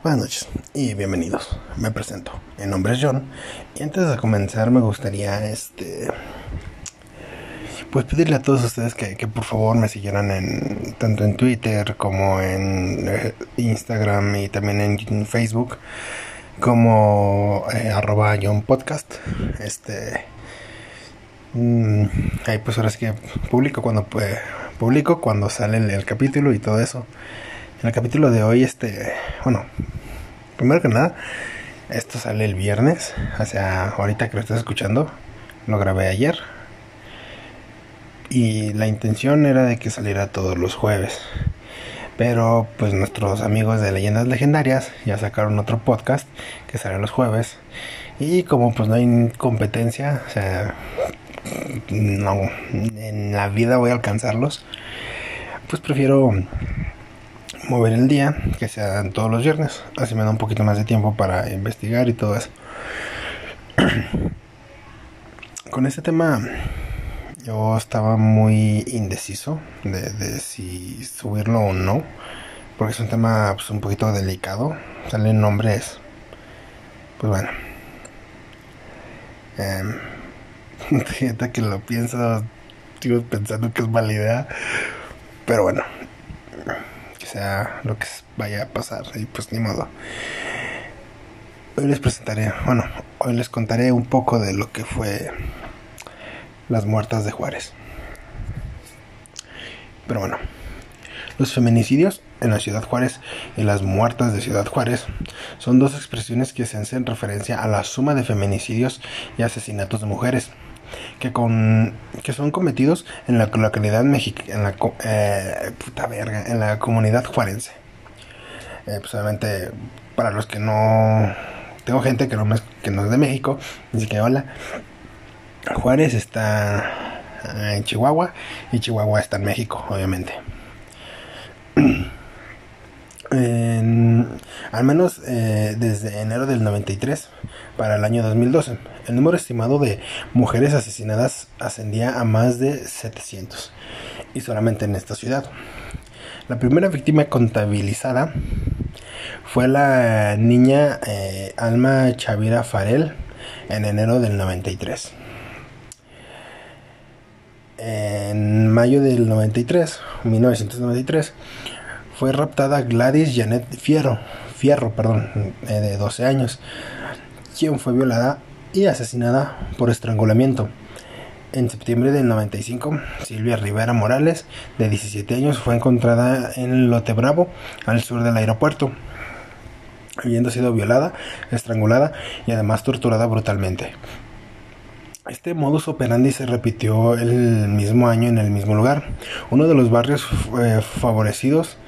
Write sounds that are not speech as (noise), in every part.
Buenas noches y bienvenidos. Me presento. Mi nombre es John y antes de comenzar me gustaría este pues pedirle a todos ustedes que, por favor me siguieran en tanto en Twitter como en eh, Instagram y también en Facebook como eh, arroba John Podcast. Este mm, ahí pues ahora que publico cuando publico cuando sale el capítulo y todo eso. En el capítulo de hoy, este, bueno, primero que nada, esto sale el viernes, o sea, ahorita que lo estás escuchando, lo grabé ayer. Y la intención era de que saliera todos los jueves. Pero pues nuestros amigos de Leyendas Legendarias ya sacaron otro podcast que sale los jueves. Y como pues no hay competencia, o sea, no, en la vida voy a alcanzarlos, pues prefiero mover el día, que sean todos los viernes. Así me da un poquito más de tiempo para investigar y todo eso. (clears throat) Con este tema yo estaba muy indeciso de, si subirlo o no, porque es un tema pues, un poquito delicado. Salen nombres, pues bueno. (laughs) Eh, que lo pienso, sigo pensando que es mala idea, pero bueno sea lo que vaya a pasar y pues ni modo. Hoy les presentaré, bueno, hoy les contaré un poco de lo que fue las muertas de Juárez. Pero bueno, los feminicidios en la ciudad Juárez y las muertas de ciudad Juárez son dos expresiones que se hacen referencia a la suma de feminicidios y asesinatos de mujeres que con que son cometidos en la localidad mexicana en la eh, puta verga, en la comunidad juarense. Eh, pues obviamente para los que no tengo gente que no, que no es de México dice que hola. Juárez está en Chihuahua y Chihuahua está en México obviamente. (clears throat) Al menos eh, desde enero del 93 para el año 2012. El número estimado de mujeres asesinadas ascendía a más de 700 y solamente en esta ciudad. La primera víctima contabilizada fue la niña eh, Alma Chavira Farel en enero del 93. En mayo del 93, 1993, fue raptada Gladys Janet Fierro, Fierro perdón, eh, de 12 años, quien fue violada y asesinada por estrangulamiento. En septiembre del 95, Silvia Rivera Morales, de 17 años, fue encontrada en Lote Bravo, al sur del aeropuerto, habiendo sido violada, estrangulada y además torturada brutalmente. Este modus operandi se repitió el mismo año en el mismo lugar, uno de los barrios eh, favorecidos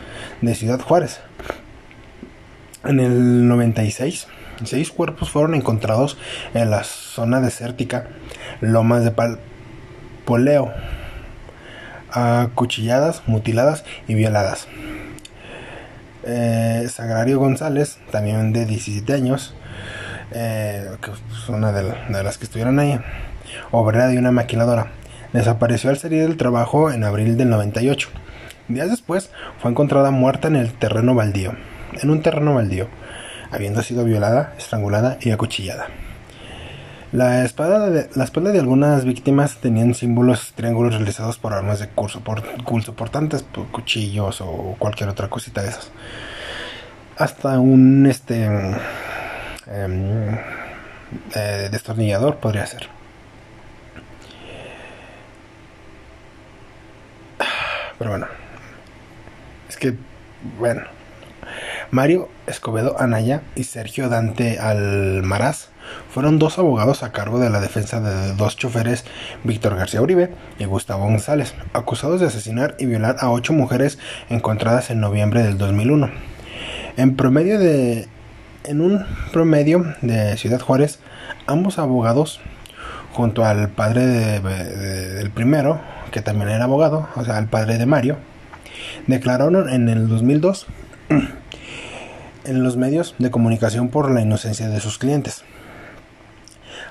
de Ciudad Juárez. En el 96, seis cuerpos fueron encontrados en la zona desértica Lomas de Poleo, acuchilladas, mutiladas y violadas. Eh, Sagrario González, también de 17 años, eh, que es una de, de las que estuvieron ahí, obrera de una maquiladora, desapareció al salir del trabajo en abril del 98 Días después fue encontrada muerta en el terreno baldío, en un terreno baldío, habiendo sido violada, estrangulada y acuchillada. La, espada de, la espalda de algunas víctimas tenían símbolos triángulos realizados por armas de curso, por, soportantes, por cuchillos o cualquier otra cosita de esas. Hasta un este em, eh, destornillador podría ser. Pero bueno, que, bueno, Mario Escobedo Anaya y Sergio Dante Almaraz fueron dos abogados a cargo de la defensa de dos choferes, Víctor García Uribe y Gustavo González, acusados de asesinar y violar a ocho mujeres encontradas en noviembre del 2001. En promedio de en un promedio de Ciudad Juárez, ambos abogados, junto al padre del primero, que también era abogado, o sea, el padre de Mario, declararon en el 2002 (clears throat) en los medios de comunicación por la inocencia de sus clientes.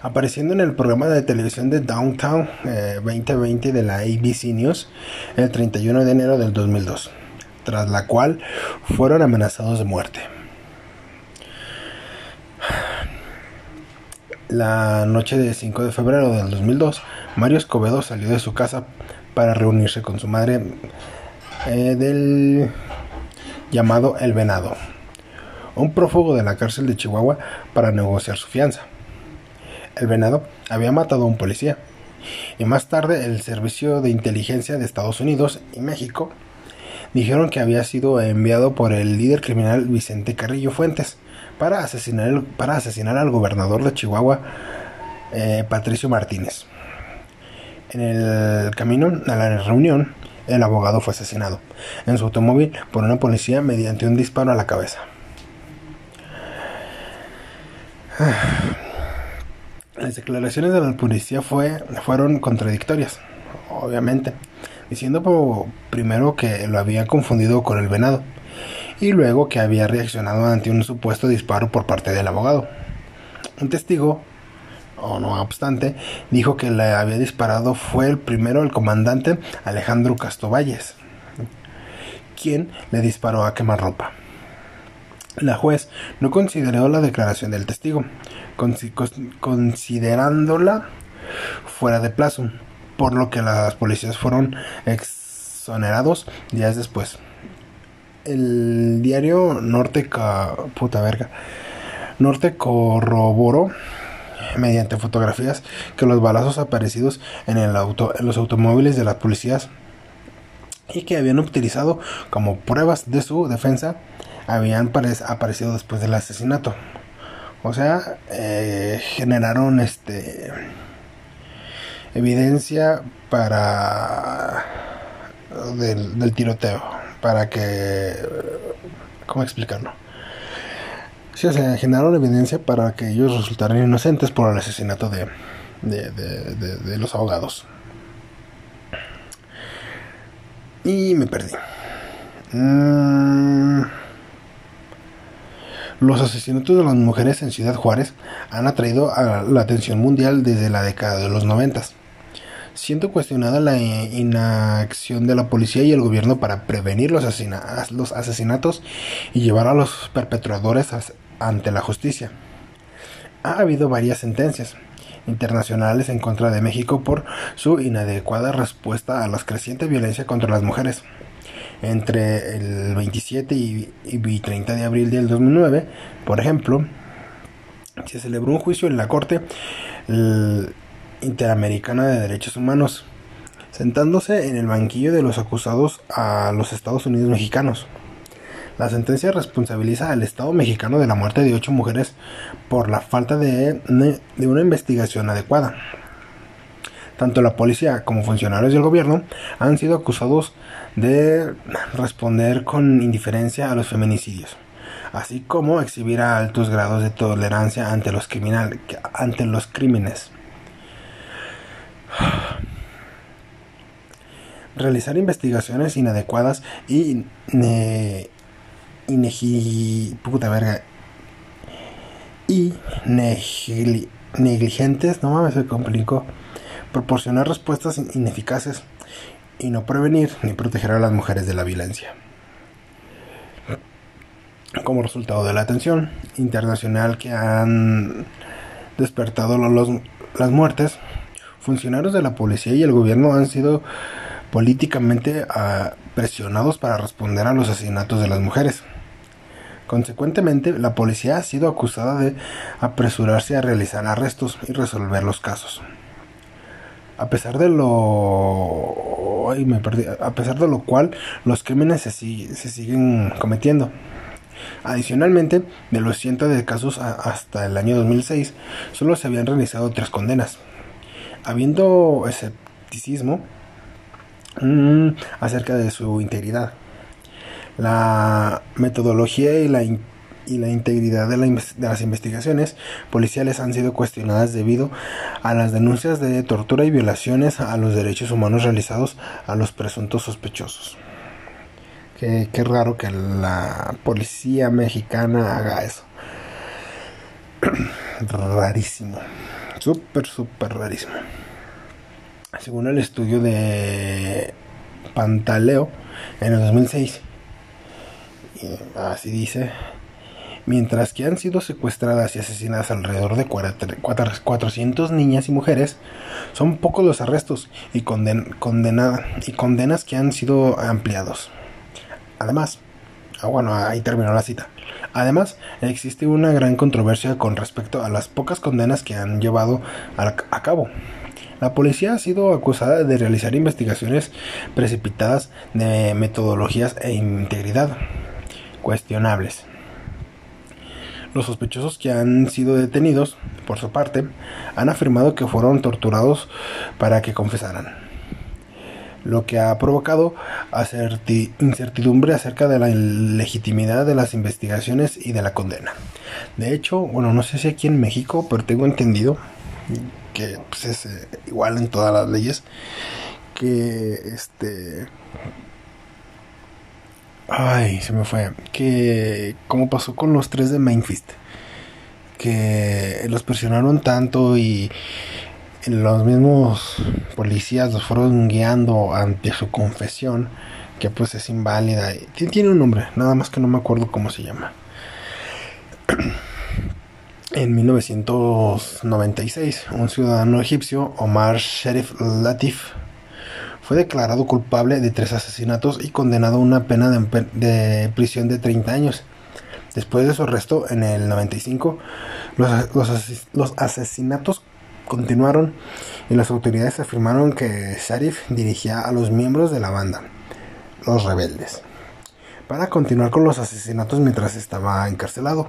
Apareciendo en el programa de televisión de Downtown eh, 2020 de la ABC News el 31 de enero del 2002, tras la cual fueron amenazados de muerte. La noche del 5 de febrero del 2002, Mario Escobedo salió de su casa para reunirse con su madre eh, del llamado El Venado, un prófugo de la cárcel de Chihuahua para negociar su fianza. El Venado había matado a un policía y más tarde el Servicio de Inteligencia de Estados Unidos y México dijeron que había sido enviado por el líder criminal Vicente Carrillo Fuentes para asesinar, para asesinar al gobernador de Chihuahua, eh, Patricio Martínez. En el camino a la reunión, el abogado fue asesinado en su automóvil por una policía mediante un disparo a la cabeza. (sighs) Las declaraciones de la policía fue, fueron contradictorias, obviamente, diciendo primero que lo había confundido con el venado y luego que había reaccionado ante un supuesto disparo por parte del abogado. Un testigo, o no obstante, dijo que le había disparado fue el primero el comandante Alejandro Castovalles, quien le disparó a quemarropa. La juez no consideró la declaración del testigo, considerándola fuera de plazo, por lo que las policías fueron exonerados días después. El diario Norte puta verga. Norte corroboró mediante fotografías que los balazos aparecidos en el auto en los automóviles de las policías y que habían utilizado como pruebas de su defensa habían aparecido después del asesinato. O sea, eh, generaron este evidencia para del, tiroteo, para que ¿cómo explicarlo? Sí, o sea, generaron evidencia para que ellos resultaran inocentes por el asesinato de, de, de los ahogados. Y me perdí. Mm. Los asesinatos de las mujeres en Ciudad Juárez han atraído a la atención mundial desde la década de los noventas. Siendo cuestionada la inacción de la policía y el gobierno para prevenir los, asesinatos y llevar a los perpetradores ante la justicia. Ha habido varias sentencias internacionales en contra de México por su inadecuada respuesta a la creciente violencia contra las mujeres entre el 27 y, 30 de abril del 2009, por ejemplo, se celebró un juicio en la Corte Interamericana de Derechos Humanos, sentándose en el banquillo de los acusados a los Estados Unidos mexicanos. La sentencia responsabiliza al Estado mexicano de la muerte de ocho mujeres por la falta de, de una investigación adecuada. Tanto la policía como funcionarios del gobierno han sido acusados de responder con indiferencia a los feminicidios, así como exhibir altos grados de tolerancia ante los, criminal, ante los crímenes. (sighs) Realizar investigaciones inadecuadas y ne, puta verga, y negligentes, no mames, se complicó, proporcionar respuestas ineficaces y no prevenir ni proteger a las mujeres de la violencia. Como resultado de la atención internacional que han despertado las muertes, funcionarios de la policía y el gobierno han sido políticamente ah, presionados para responder a los asesinatos de las mujeres. Consecuentemente, la policía ha sido acusada de apresurarse a realizar arrestos y resolver los casos a pesar de lo ay, me perdí, a pesar de lo cual los crímenes se, se siguen cometiendo. Adicionalmente, de los cientos de casos hasta el año 2006, solo se habían realizado tres condenas. Habiendo escepticismo mm, acerca de su integridad, la metodología y la y la integridad de, las investigaciones policiales han sido cuestionadas debido a las denuncias de tortura y violaciones a los derechos humanos realizados a los presuntos sospechosos. Qué, qué raro que la policía mexicana haga eso. (clears throat) rarísimo. Súper, súper rarísimo. Según el estudio de Pantaleo en el 2006, así dice, mientras que han sido secuestradas y asesinadas alrededor de 400 niñas y mujeres, son pocos los arrestos y, condenas que han sido ampliados. Además, ah, bueno, ahí terminó la cita. Además, existe una gran controversia con respecto a las pocas condenas que han llevado a cabo. La policía ha sido acusada de realizar investigaciones precipitadas de metodologías e integridad cuestionables. Los sospechosos que han sido detenidos, por su parte, han afirmado que fueron torturados para que confesaran, lo que ha provocado incertidumbre acerca de la legitimidad de las investigaciones y de la condena. De hecho, bueno, no sé si aquí en México, pero tengo entendido que pues, es eh, igual en todas las leyes, que este Ay, se me fue. Que como pasó con los tres de Mainfist. Que los presionaron tanto y los mismos policías los fueron guiando ante su confesión. Que pues es inválida. Tiene un nombre, nada más que no me acuerdo cómo se llama. (clears throat) En 1996, un ciudadano egipcio, Omar Sherif Latif, fue declarado culpable de tres asesinatos y condenado a una pena de, prisión de 30 años. Después de su arresto en el 95, los, asesinatos continuaron y las autoridades afirmaron que Sharif dirigía a los miembros de la banda, los rebeldes, para continuar con los asesinatos mientras estaba encarcelado.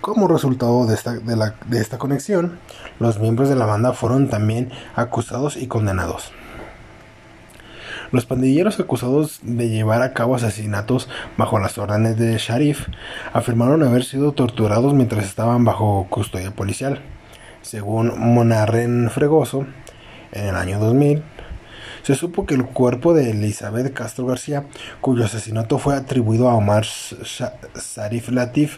Como resultado de esta conexión, los miembros de la banda fueron también acusados y condenados. Los pandilleros acusados de llevar a cabo asesinatos bajo las órdenes de Sharif afirmaron haber sido torturados mientras estaban bajo custodia policial. Según Monarren Fregoso, en el año 2000, se supo que el cuerpo de Elizabeth Castro García, cuyo asesinato fue atribuido a Omar Sharif Latif,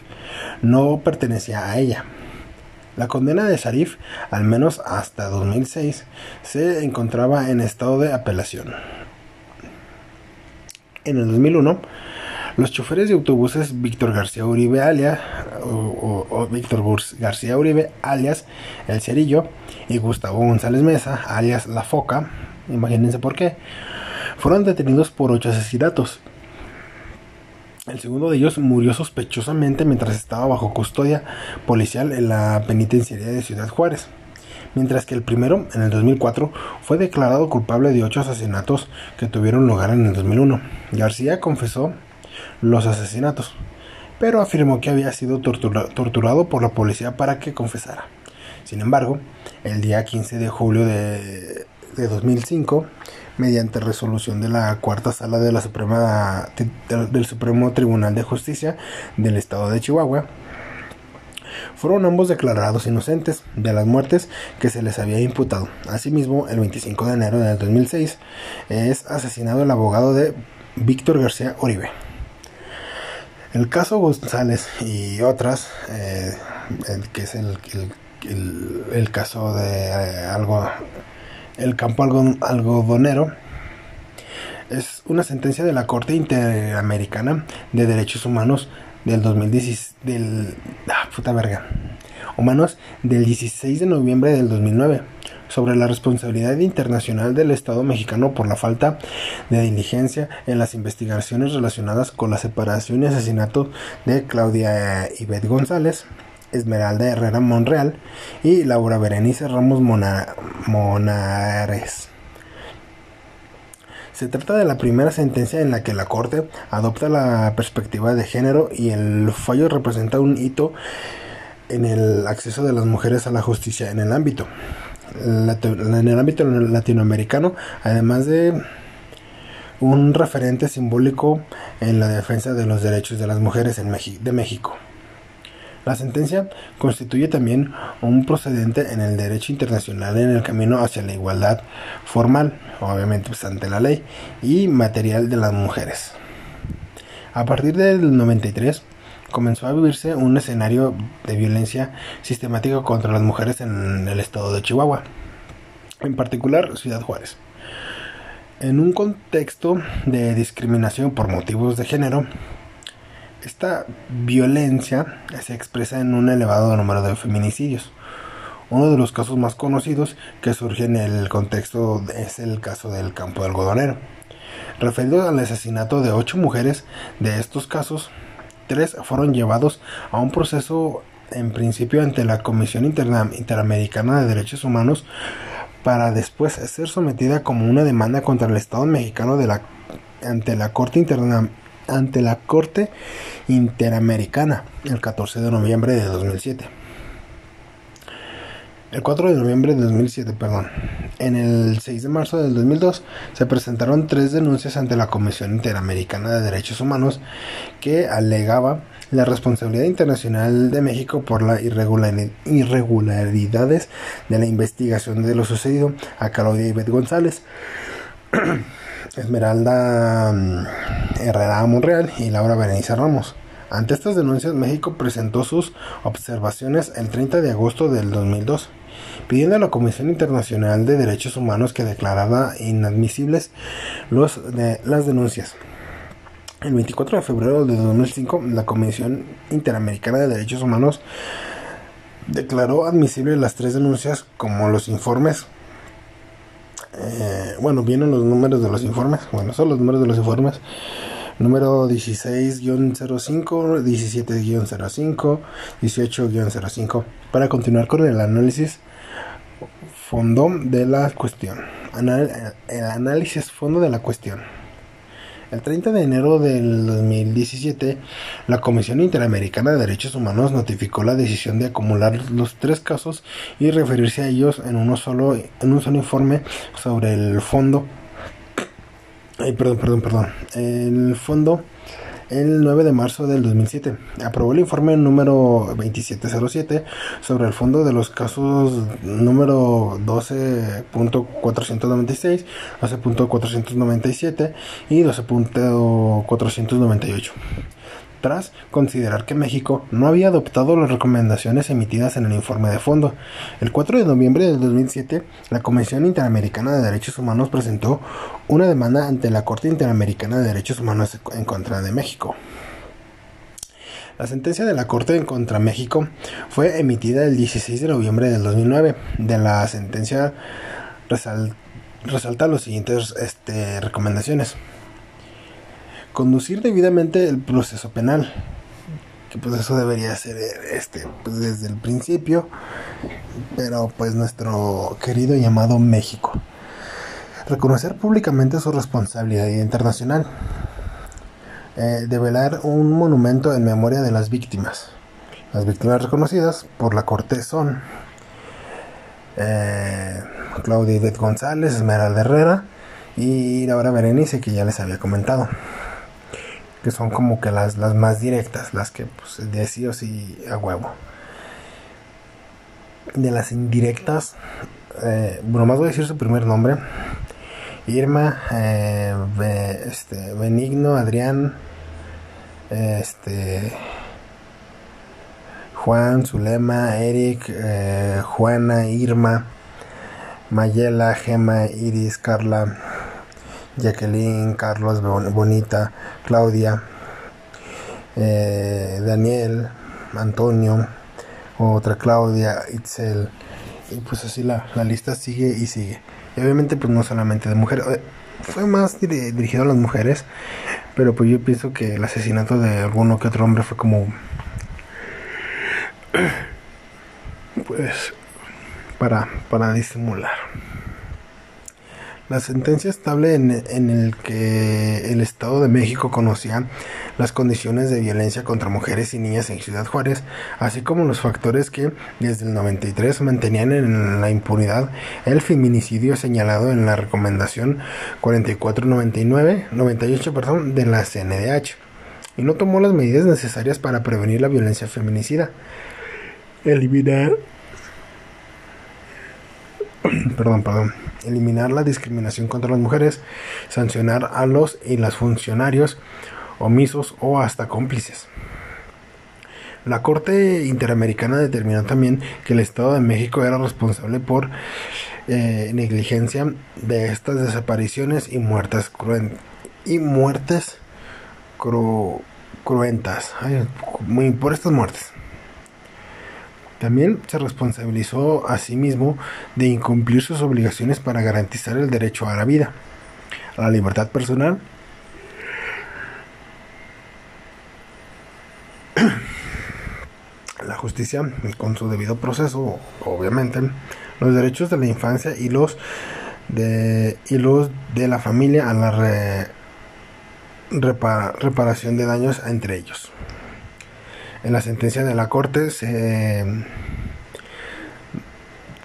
no pertenecía a ella. La condena de Sharif, al menos hasta 2006, se encontraba en estado de apelación. En el 2001, los choferes de autobuses Víctor García Uribe alias o, García Uribe alias El Cerillo y Gustavo González Mesa alias La Foca, imagínense por qué, fueron detenidos por ocho asesinatos. El segundo de ellos murió sospechosamente mientras estaba bajo custodia policial en la penitenciaría de Ciudad Juárez mientras que el primero, en el 2004, fue declarado culpable de ocho asesinatos que tuvieron lugar en el 2001. García confesó los asesinatos, pero afirmó que había sido torturado por la policía para que confesara. Sin embargo, el día 15 de julio de, de 2005, mediante resolución de la cuarta sala de la Suprema del Supremo Tribunal de Justicia del Estado de Chihuahua, fueron ambos declarados inocentes de las muertes que se les había imputado. Asimismo, el 25 de enero del 2006 es asesinado el abogado de Víctor García Oribe. El caso González y otras, eh, que es el, el, caso de eh, algo, el campo algodonero, es una sentencia de la Corte Interamericana de Derechos Humanos del 2016, del, ah, puta verga, humanos del 16 de noviembre del 2009 sobre la responsabilidad internacional del Estado mexicano por la falta de diligencia en las investigaciones relacionadas con la separación y asesinato de Claudia Ibet González, Esmeralda Herrera Monreal y Laura Berenice Ramos Monares. Se trata de la primera sentencia en la que la Corte adopta la perspectiva de género y el fallo representa un hito en el acceso de las mujeres a la justicia en el ámbito en el ámbito latinoamericano, además de un referente simbólico en la defensa de los derechos de las mujeres en de México. La sentencia constituye también un procedente en el derecho internacional en el camino hacia la igualdad formal, obviamente pues, ante la ley, y material de las mujeres. A partir del 93 comenzó a vivirse un escenario de violencia sistemática contra las mujeres en el estado de Chihuahua, en particular Ciudad Juárez. En un contexto de discriminación por motivos de género, Esta violencia se expresa en un elevado número de feminicidios. Uno de los casos más conocidos que surge en el contexto es el caso del campo de algodonero. Referido al asesinato de ocho mujeres, de estos casos, tres fueron llevados a un proceso en principio ante la Comisión Interamericana de Derechos Humanos para después ser sometida como una demanda contra el Estado mexicano ante la Corte Internacional ante la Corte Interamericana el 14 de noviembre de 2007. El 4 de noviembre de 2007, perdón. En el 6 de marzo del 2002 se presentaron tres denuncias ante la Comisión Interamericana de Derechos Humanos que alegaba la responsabilidad internacional de México por las irregularidades de la investigación de lo sucedido a Claudia Ivette González. (clears throat) Esmeralda mm, Herrera Monreal y Laura Berenice Ramos. Ante estas denuncias, México presentó sus observaciones el 30 de agosto del 2002, pidiendo a la Comisión Internacional de Derechos Humanos que declarara inadmisibles los las denuncias. El 24 de febrero de 2005, la Comisión Interamericana de Derechos Humanos declaró admisibles las tres denuncias como los informes eh, bueno, vienen los números de los informes. Bueno, son los números de los informes. Número 16-05, 17-05, 18-05. Para continuar con el análisis fondo de la cuestión. el análisis fondo de la cuestión. El 30 de enero del 2017, la Comisión Interamericana de Derechos Humanos notificó la decisión de acumular los tres casos y referirse a ellos en uno solo en un solo informe sobre el fondo. Ay, perdón, perdón, perdón. El fondo el 9 de marzo del 2007. Aprobó el informe número 2707 sobre el fondo de los casos número 12.496, 12.497 y 12.498 tras considerar que México no había adoptado las recomendaciones emitidas en el informe de fondo. El 4 de noviembre del 2007, la Comisión Interamericana de Derechos Humanos presentó una demanda ante la Corte Interamericana de Derechos Humanos en contra de México. La sentencia de la Corte en contra México fue emitida el 16 de noviembre del 2009. De la sentencia resalta las siguientes este, recomendaciones conducir debidamente el proceso penal que pues eso debería ser este pues desde el principio pero pues nuestro querido llamado México reconocer públicamente su responsabilidad internacional eh, develar un monumento en memoria de las víctimas. Las víctimas reconocidas por la corte son eh, Claudia Ivette González, Esmeralda Herrera y Laura Berenice que ya les había comentado que son como que las, las más directas, las que pues de sí o sí a huevo. De las indirectas, eh, bueno, más voy a decir su primer nombre. Irma, eh, este, Benigno, Adrián, este, Juan, Zulema, Eric, eh, Juana, Irma, Mayela, Gema, Iris, Carla, Jacqueline, Carlos, Bonita, Claudia, eh, Daniel, Antonio, otra Claudia, Itzel, y pues así la, lista sigue y sigue. Y obviamente pues no solamente de mujeres, eh, fue más dirigido a las mujeres, pero pues yo pienso que el asesinato de alguno que otro hombre fue como pues para, para disimular. La sentencia estable en, el que el Estado de México conocía las condiciones de violencia contra mujeres y niñas en Ciudad Juárez, así como los factores que desde el 93 mantenían en la impunidad el feminicidio señalado en la recomendación 4499 98 perdón, de la CNDH y no tomó las medidas necesarias para prevenir la violencia feminicida. Eliminar (clears throat) perdón, perdón, eliminar la discriminación contra las mujeres, sancionar a los y las funcionarios omisos o hasta cómplices. La Corte Interamericana determinó también que el Estado de México era responsable por eh, negligencia de estas desapariciones y muertes y muertes cruentas muy, por estas muertes. También se responsabilizó a sí mismo de incumplir sus obligaciones para garantizar el derecho a la vida, a la libertad personal (clears throat) la justicia con su debido proceso, obviamente, los derechos de la infancia y los de, y los de la familia a la reparación de daños entre ellos. En la sentencia de la Corte se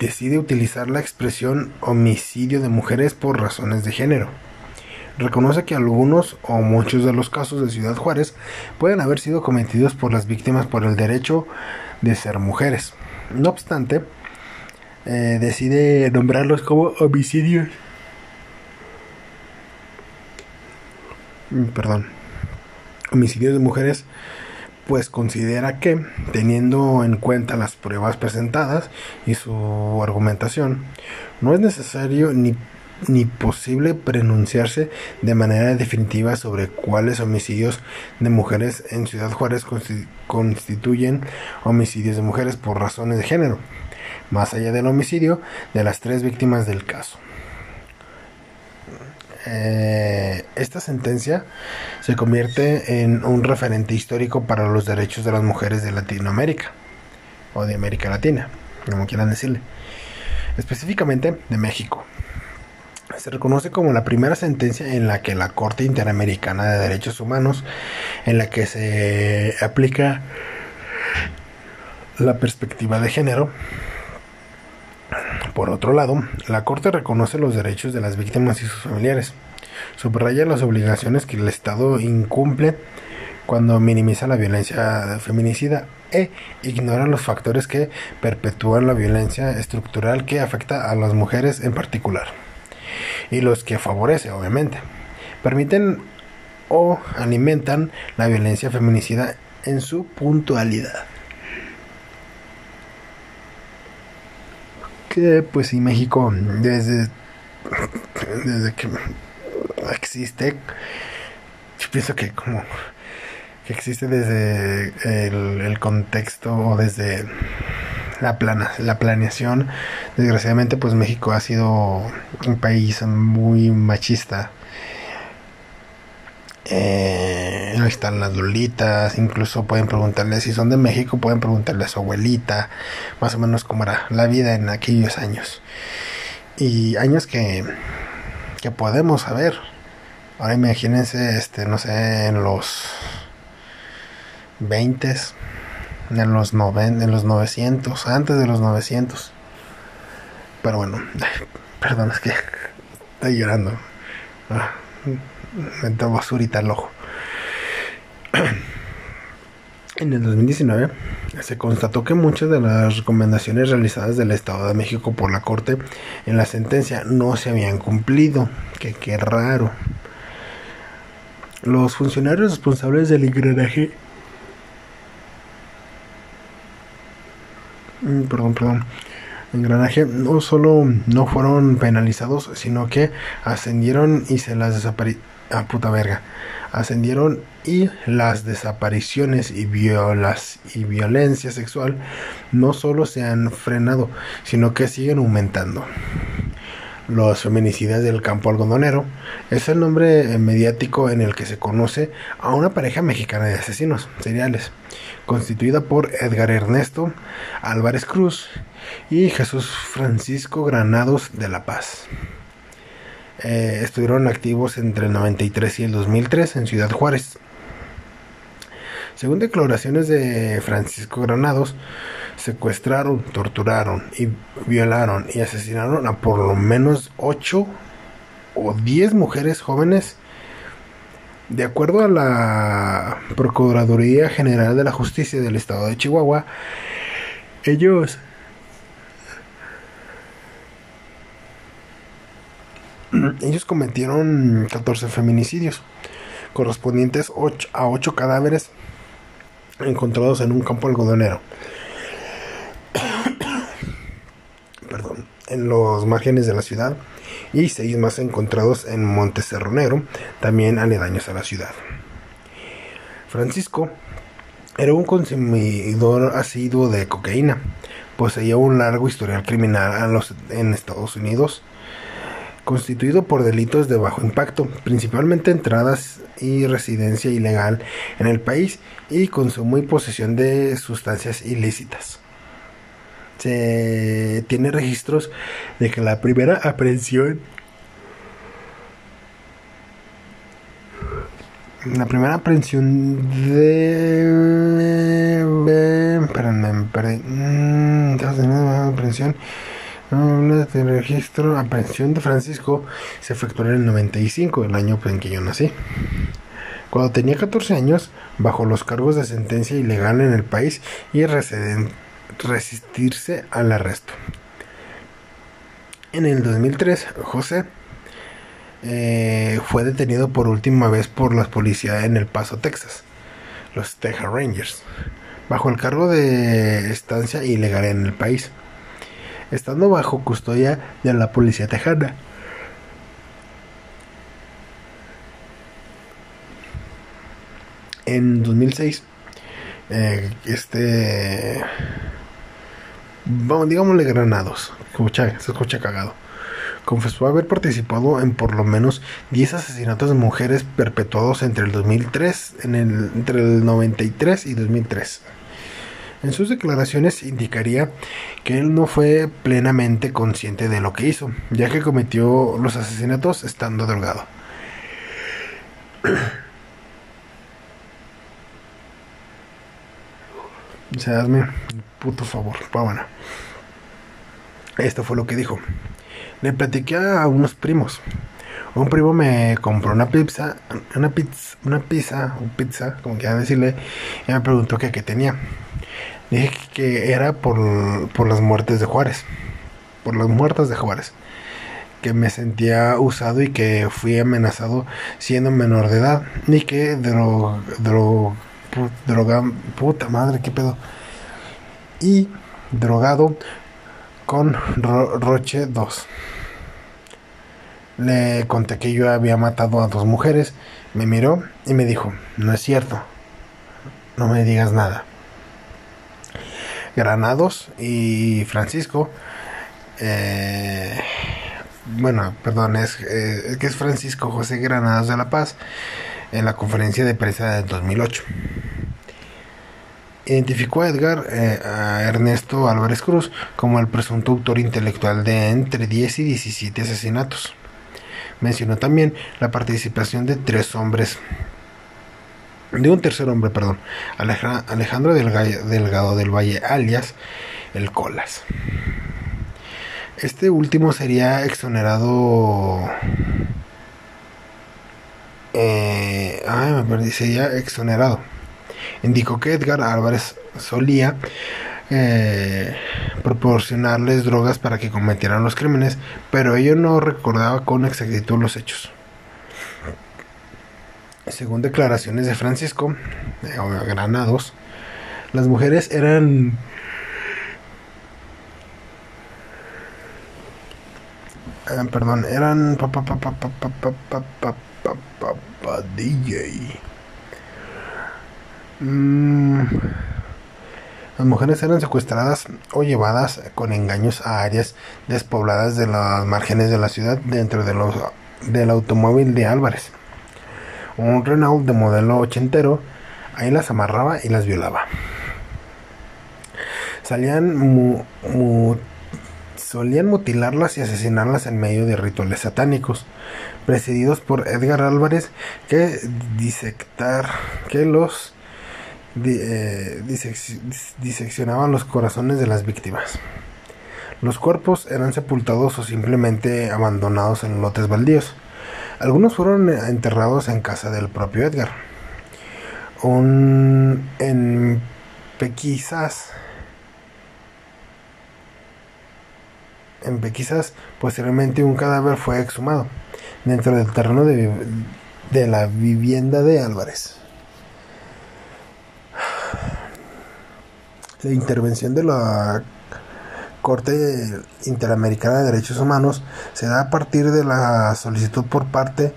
decide utilizar la expresión homicidio de mujeres por razones de género. Reconoce que algunos o muchos de los casos de Ciudad Juárez pueden haber sido cometidos por las víctimas por el derecho de ser mujeres. No obstante, eh, decide nombrarlos como homicidios. Mm, perdón. Homicidios de mujeres, pues considera que, teniendo en cuenta las pruebas presentadas y su argumentación, no es necesario ni ni posible pronunciarse de manera definitiva sobre cuáles homicidios de mujeres en Ciudad Juárez constituyen homicidios de mujeres por razones de género, más allá del homicidio de las tres víctimas del caso. Eh, esta sentencia se convierte en un referente histórico para los derechos de las mujeres de Latinoamérica o de América Latina, como quieran decirle, específicamente de México se reconoce como la primera sentencia en la que la Corte Interamericana de Derechos Humanos, en la que se aplica la perspectiva de género. Por otro lado, la Corte reconoce los derechos de las víctimas y sus familiares, subraya las obligaciones que el Estado incumple cuando minimiza la violencia feminicida e ignora los factores que perpetúan la violencia estructural que afecta a las mujeres en particular y los que favorece, obviamente. Permiten o alimentan la violencia feminicida en su puntualidad. Que pues si México desde, desde que existe, yo pienso que como que existe desde el, el contexto o desde la, plana, la planeación. Desgraciadamente, pues México ha sido un país muy machista. Eh, están las lolitas, incluso pueden preguntarle si son de México, pueden preguntarle a su abuelita, más o menos cómo era la vida en aquellos años. Y años que, que podemos saber. Ahora imagínense, este, no sé, en los 20 en los, noven, en los 900, antes de los 900. Pero bueno, (laughs) perdón, es que estoy llorando. Ah, entró basurita el ojo. En el 2019 se constató que muchas de las recomendaciones realizadas del Estado de México por la Corte en la sentencia no se habían cumplido. Que qué raro. Los funcionarios responsables del engranaje Mm, perdón, perdón, engranaje no solo no fueron penalizados, sino que ascendieron y se las desaparecieron. Ah, puta verga. Ascendieron y las desapariciones y, violas y violencia sexual no solo se han frenado, sino que siguen aumentando. Los feminicidas del campo algodonero es el nombre mediático en el que se conoce a una pareja mexicana de asesinos seriales constituida por Edgar Ernesto Álvarez Cruz y Jesús Francisco Granados de La Paz. Eh, estuvieron activos entre el 93 y el 2003 en Ciudad Juárez. Según declaraciones de Francisco Granados, secuestraron, torturaron y violaron y asesinaron a por lo menos 8 o 10 mujeres jóvenes de acuerdo a la Procuraduría General de la Justicia del Estado de Chihuahua, ellos (clears throat) ellos cometieron 14 feminicidios correspondientes a 8 cadáveres encontrados en un campo algodonero. (clears throat) Perdón, en los márgenes de la ciudad y seis más encontrados en Monte Cerronero, también aledaños a la ciudad. Francisco era un consumidor asiduo de cocaína. Poseía un largo historial criminal en Estados Unidos, constituido por delitos de bajo impacto, principalmente entradas y residencia ilegal en el país y consumo y posesión de sustancias ilícitas. Se tiene registros de que la primera aprehensión la primera aprehensión de espérame, espérame, aprehensión de registro aprehensión de Francisco se efectuó en el 95 el año en que yo nací. Cuando tenía 14 años bajo los cargos de sentencia ilegal en el país y resistirse al arresto. En el 2003 José eh, fue detenido por última vez por la policía en El Paso, Texas, los Texas Rangers, bajo el cargo de estancia ilegal en el país, estando bajo custodia de la policía tejana. En 2006, eh, este, vamos, digámosle granados, se escucha cagado confesó haber participado en por lo menos 10 asesinatos de mujeres perpetuados entre el 2003, en el, entre el 93 y 2003. En sus declaraciones indicaría que él no fue plenamente consciente de lo que hizo, ya que cometió los asesinatos estando drogado. (clears throat) O sea, hazme puto favor, bueno. Esto fue lo que dijo. Le platiqué a unos primos. Un primo me compró una pizza, una pizza, una pizza, un pizza, como quieran decirle, y me preguntó que qué tenía. Dije que era por, por las muertes de Juárez, por las muertes de Juárez, que me sentía usado y que fui amenazado siendo menor de edad, ni que dro, dro, droga, puta madre, qué pedo, y drogado con Roche 2. Le conté que yo había matado a dos mujeres, me miró y me dijo, no es cierto, no me digas nada. Granados y Francisco, eh, bueno, perdón, es, eh, que es Francisco José Granados de la Paz, en la conferencia de prensa del 2008 identificó a Edgar eh, a Ernesto Álvarez Cruz como el presunto autor intelectual de entre 10 y 17 asesinatos. Mencionó también la participación de tres hombres, de un tercer hombre, perdón, Alejandro Delgado del Valle, alias el Colas. Este último sería exonerado. Eh, ay, me perdí, sería exonerado indicó que Edgar Álvarez solía eh, proporcionarles drogas para que cometieran los crímenes, pero ello no recordaba con exactitud los hechos. Según declaraciones de Francisco, eh, Granados, las mujeres eran eh, perdón, eran pa, DJ. Mm. Las mujeres eran secuestradas o llevadas con engaños a áreas despobladas de las márgenes de la ciudad dentro de los, del automóvil de Álvarez. Un Renault de modelo ochentero, ahí las amarraba y las violaba. Salían solían mutilarlas y asesinarlas en medio de rituales satánicos, precedidos por Edgar Álvarez, que disectar que los eh, diseccionaban los corazones de las víctimas. Los cuerpos eran sepultados o simplemente abandonados en lotes baldíos. Algunos fueron enterrados en casa del propio Edgar. Un, en Pequisas, en Pequisas, posteriormente un cadáver fue exhumado dentro del terreno de la vivienda de Álvarez. la intervención de la Corte Interamericana de Derechos Humanos se da a partir de la solicitud por parte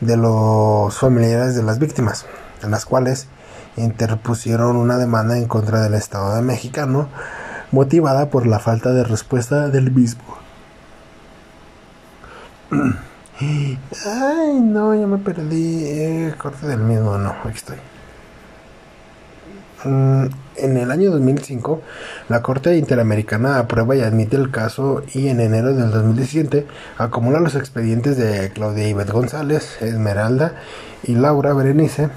de los familiares de las víctimas. en las cuales interpusieron una demanda en contra del Estado de mexicano motivada por la falta de respuesta del mismo. (clears throat) Ay, no, ya me perdí. Eh, corte del mismo, no, aquí estoy. Mm, en el año 2005, la Corte Interamericana aprueba y admite el caso y en enero del 2017 acumula los expedientes de Claudia Ibet González, Esmeralda y Laura Berenice,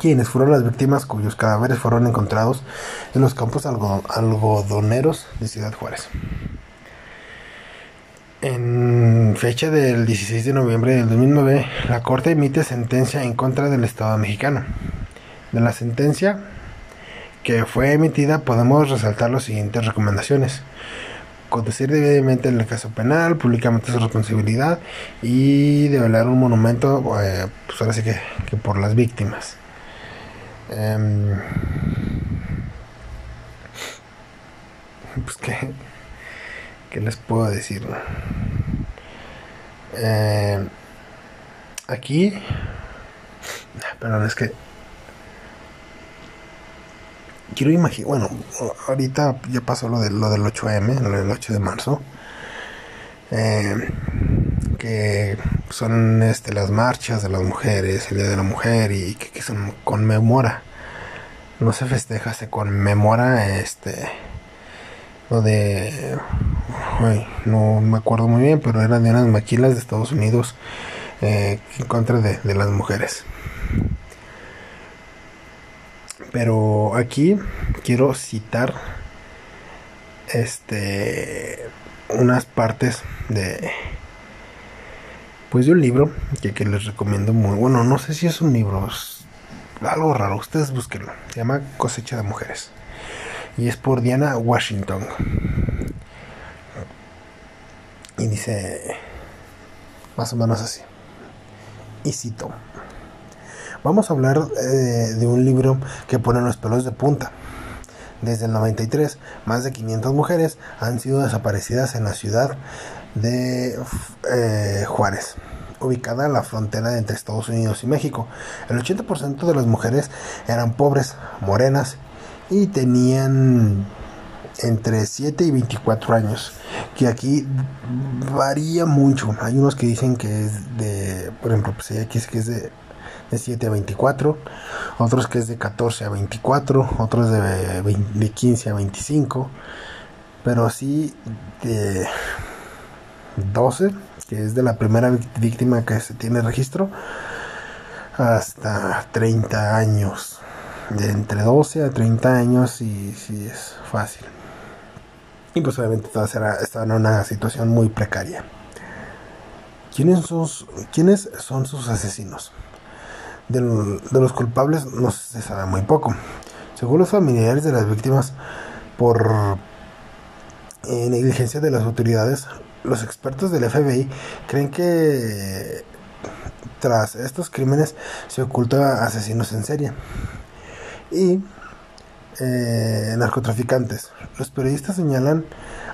quienes fueron las víctimas cuyos cadáveres fueron encontrados en los campos algodoneros de Ciudad Juárez. En fecha del 16 de noviembre del 2009, la Corte emite sentencia en contra del Estado mexicano. De la sentencia que fue emitida podemos resaltar las siguientes recomendaciones. Conducir debidamente en el caso penal, públicamente su responsabilidad y develar un monumento, eh, pues ahora sí que, por las víctimas. Em, pues que, ¿qué les puedo decir? Eh, aquí, perdón, es que quiero imaginar, bueno, ahorita ya pasó lo, de, lo del 8M, lo del 8 de marzo, eh, que son este, las marchas de las mujeres, el Día de la Mujer y que, se conmemora, no se festeja, se conmemora este, lo de, no me acuerdo muy bien, pero era de unas maquilas de Estados Unidos eh, en contra de, de las mujeres. Pero aquí quiero citar este unas partes de pues de un libro que, les recomiendo muy bueno no sé si es un libro algo raro ustedes búsquenlo se llama cosecha de mujeres y es por Diana Washington. Y dice más o menos así y cito Vamos a hablar eh, de un libro que pone los pelos de punta. Desde el 93, más de 500 mujeres han sido desaparecidas en la ciudad de eh, Juárez, ubicada en la frontera entre Estados Unidos y México. El 80% de las mujeres eran pobres, morenas y tenían entre 7 y 24 años, que aquí varía mucho. Hay unos que dicen que es de, por ejemplo, pues aquí es que es de de 7 a 24, otros que es de 14 a 24, otros de, de 15 a 25, pero sí de 12, que es de la primera víctima que se tiene registro, hasta 30 años, de entre 12 a 30 años y si es fácil. Y pues obviamente todas están en una situación muy precaria. ¿Quiénes son, ¿Quiénes son sus asesinos? De, los culpables no se sabe muy poco. Según los familiares de las víctimas, por eh, negligencia de las autoridades, los expertos del FBI creen que tras estos crímenes se oculta asesinos en serie y eh, narcotraficantes. Los periodistas señalan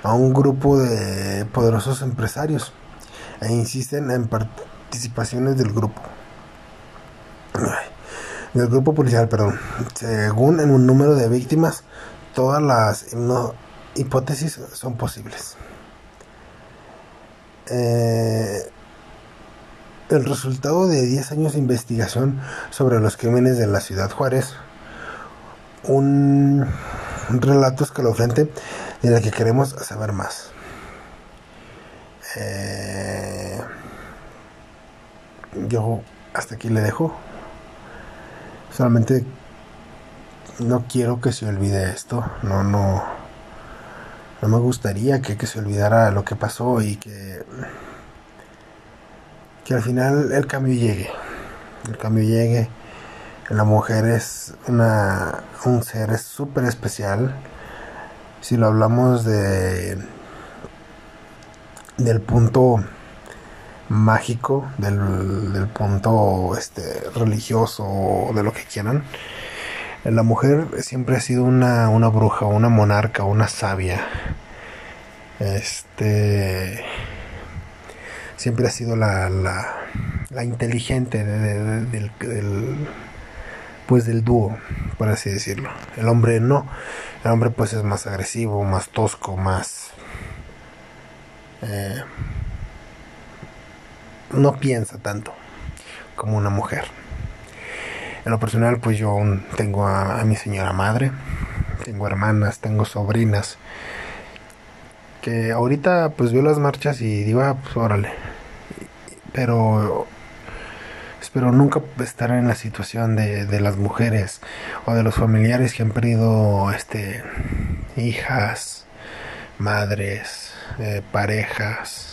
a un grupo de poderosos empresarios e insisten en participaciones del grupo del grupo policial, perdón. Según un número de víctimas, todas las hipótesis son posibles. Eh, el resultado de 10 años de investigación sobre los crímenes de la ciudad Juárez, un relato escalofriante en el que queremos saber más. Eh, yo hasta aquí le dejo. Solamente no quiero que se olvide esto. No, no. No me gustaría que, se olvidara lo que pasó y que. Que al final el cambio llegue. El cambio llegue. La mujer es una, un ser súper especial. Si lo hablamos de. del punto mágico, del, punto este, religioso o de lo que quieran. La mujer siempre ha sido una, una bruja, una monarca, una sabia. Este siempre ha sido la, la, la inteligente del, pues del dúo, por así decirlo. El hombre no, el hombre pues es más agresivo, más tosco, más eh, no piensa tanto como una mujer. En lo personal, pues yo tengo a, mi señora madre, tengo hermanas, tengo sobrinas, que ahorita pues veo las marchas y digo, ah, pues órale. Pero espero nunca estar en la situación de, las mujeres o de los familiares que han perdido este hijas, madres, eh, parejas,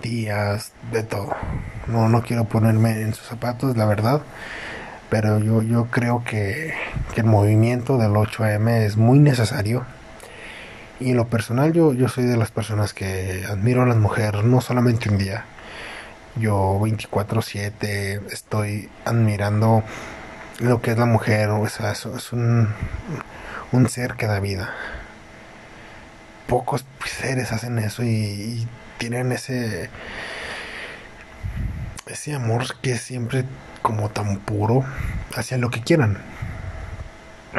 días, de todo. No, no quiero ponerme en sus zapatos, la verdad. Pero yo, yo creo que, el movimiento del 8M es muy necesario. Y en lo personal yo, yo soy de las personas que admiro a las mujeres, no solamente un día. Yo 24/7 estoy admirando lo que es la mujer. O sea, es un, un ser que da vida. Pocos seres hacen eso y tienen ese ese amor que es siempre como tan puro hacia lo que quieran.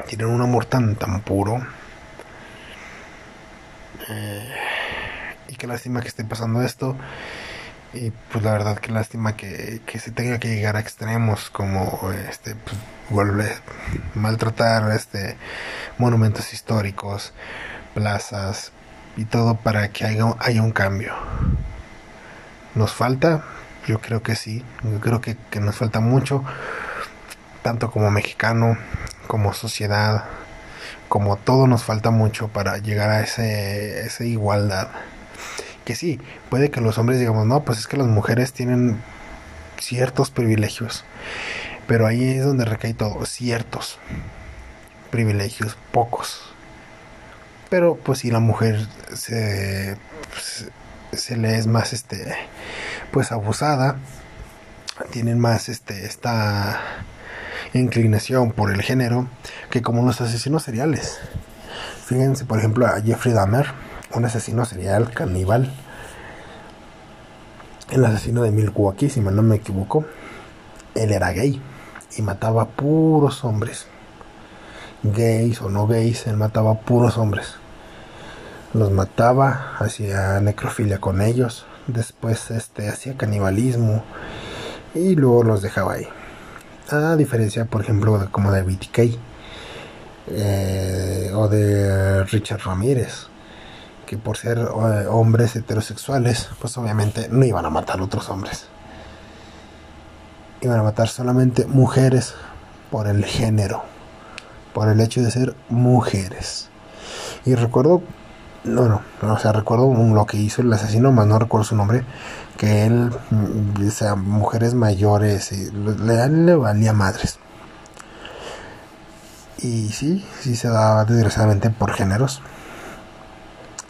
Tienen un amor tan tan puro. Eh, y qué lástima que esté pasando esto. Y pues la verdad que lástima que, que se tenga que llegar a extremos como este pues, maltratar este monumentos históricos, plazas, y todo para que haya, un cambio. ¿Nos falta? Yo creo que sí, yo creo que, nos falta mucho, tanto como mexicano, como sociedad, como todo nos falta mucho para llegar a ese, esa igualdad. Que sí, puede que los hombres digamos, no, pues es que las mujeres tienen ciertos privilegios, pero ahí es donde recae todo, ciertos privilegios, pocos pero pues si la mujer se, pues, se le es más este pues abusada tienen más este esta inclinación por el género que como los asesinos seriales. Fíjense por ejemplo a Jeffrey Dahmer un asesino serial caníbal. El asesino de Milwaukee si no me equivoco él era gay y mataba puros hombres. Gays o no gays él mataba puros hombres los mataba, hacía necrofilia con ellos, después este hacía canibalismo y luego los dejaba ahí. A diferencia, por ejemplo, de como de BTK eh, o de Richard Ramírez, que por ser eh, hombres heterosexuales, pues obviamente no iban a matar a otros hombres. Iban a matar solamente mujeres por el género, por el hecho de ser mujeres. Y recuerdo no, no, o sea, recuerdo lo que hizo el asesino, más no recuerdo su nombre, que él, mm, o sea, mujeres mayores, y le, le valía madres. Y sí, sí se daba desgraciadamente por géneros.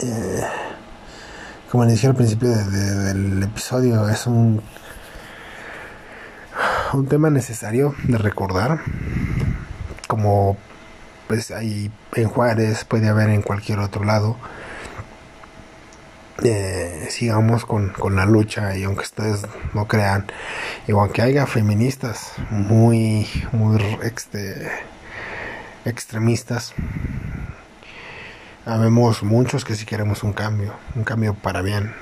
Eh, como le dije al principio del episodio, es un, un tema necesario de recordar. Como pues hay en Juárez, puede haber en cualquier otro lado eh, sigamos con, la lucha y aunque ustedes no crean y aunque haya feministas muy muy este, extremistas habemos muchos que si queremos un cambio un cambio para bien.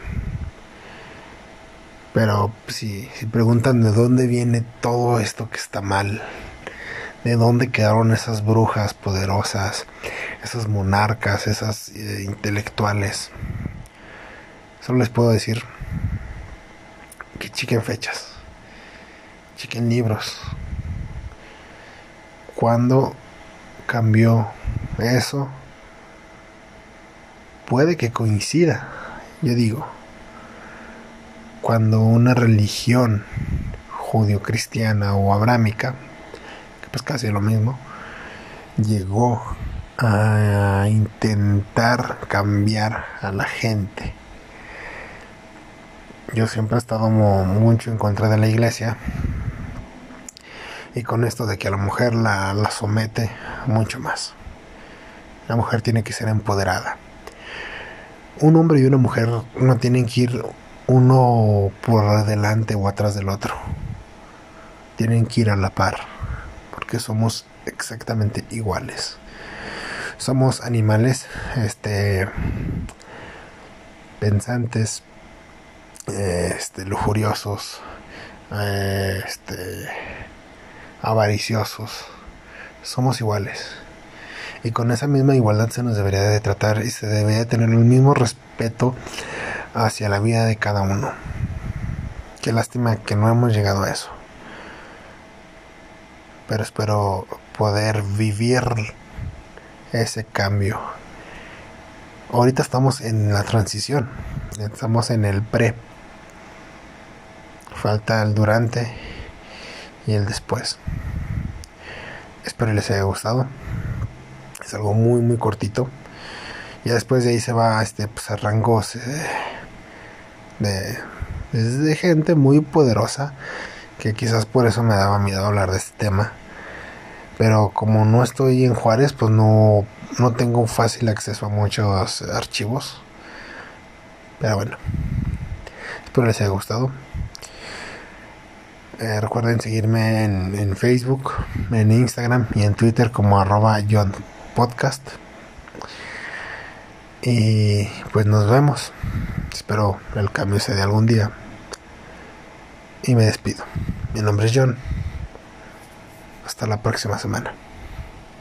Pero si, si preguntan de dónde viene todo esto que está mal de dónde quedaron esas brujas poderosas esas monarcas esas eh, intelectuales Les puedo decir que chiquen fechas, chiquen libros. Cuando cambió eso? Puede que coincida, yo digo, cuando una religión judio-cristiana o abrámica, que pues casi lo mismo, llegó a intentar cambiar a la gente yo siempre he estado mucho en contra de la iglesia y con esto de que a la mujer la, la somete mucho más. La mujer tiene que ser empoderada. Un hombre y una mujer no tienen que ir uno por delante o atrás del otro. Tienen que ir a la par, porque somos exactamente iguales. Somos animales, este, pensantes, este, lujuriosos, este, avariciosos. Somos iguales. Y con esa misma igualdad se nos debería de tratar y se debería tener el mismo respeto hacia la vida de cada uno. Qué lástima que no hemos llegado a eso. Pero espero poder vivir ese cambio. Ahorita estamos en la transición. Estamos en el pre. Falta el durante y el después. Espero les haya gustado. Es algo muy muy cortito. Ya después de ahí se va este pues, a rangos eh, de, de gente muy poderosa. Que quizás por eso me daba miedo hablar de este tema. Pero como no estoy en Juárez, pues no, no tengo fácil acceso a muchos archivos. Pero bueno. Espero les haya gustado. Eh, recuerden seguirme en, Facebook, en Instagram y en Twitter como arroba John Podcast. Y pues nos vemos. Espero el cambio se dé algún día. Y me despido. Mi nombre es John. Hasta la próxima semana.